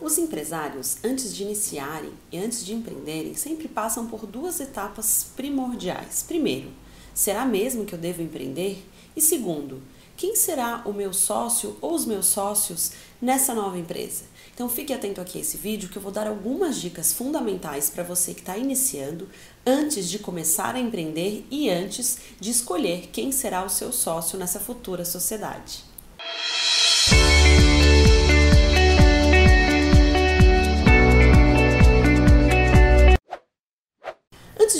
Os empresários, antes de iniciarem e antes de empreenderem, sempre passam por duas etapas primordiais. Primeiro, será mesmo que eu devo empreender? E segundo, quem será o meu sócio ou os meus sócios nessa nova empresa? Então fique atento aqui a esse vídeo que eu vou dar algumas dicas fundamentais para você que está iniciando antes de começar a empreender e antes de escolher quem será o seu sócio nessa futura sociedade.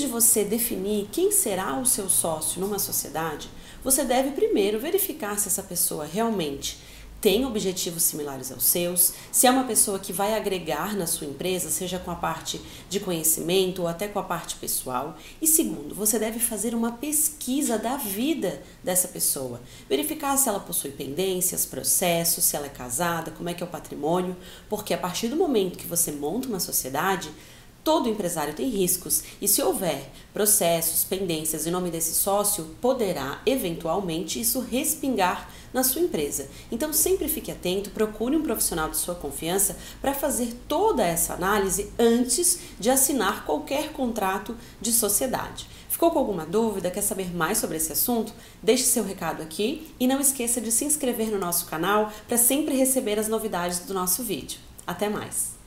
Você definir quem será o seu sócio numa sociedade, você deve primeiro verificar se essa pessoa realmente tem objetivos similares aos seus, se é uma pessoa que vai agregar na sua empresa, seja com a parte de conhecimento ou até com a parte pessoal. E segundo, você deve fazer uma pesquisa da vida dessa pessoa, verificar se ela possui pendências, processos, se ela é casada, como é que é o patrimônio, porque a partir do momento que você monta uma sociedade, Todo empresário tem riscos e, se houver processos, pendências em nome desse sócio, poderá eventualmente isso respingar na sua empresa. Então, sempre fique atento, procure um profissional de sua confiança para fazer toda essa análise antes de assinar qualquer contrato de sociedade. Ficou com alguma dúvida? Quer saber mais sobre esse assunto? Deixe seu recado aqui e não esqueça de se inscrever no nosso canal para sempre receber as novidades do nosso vídeo. Até mais!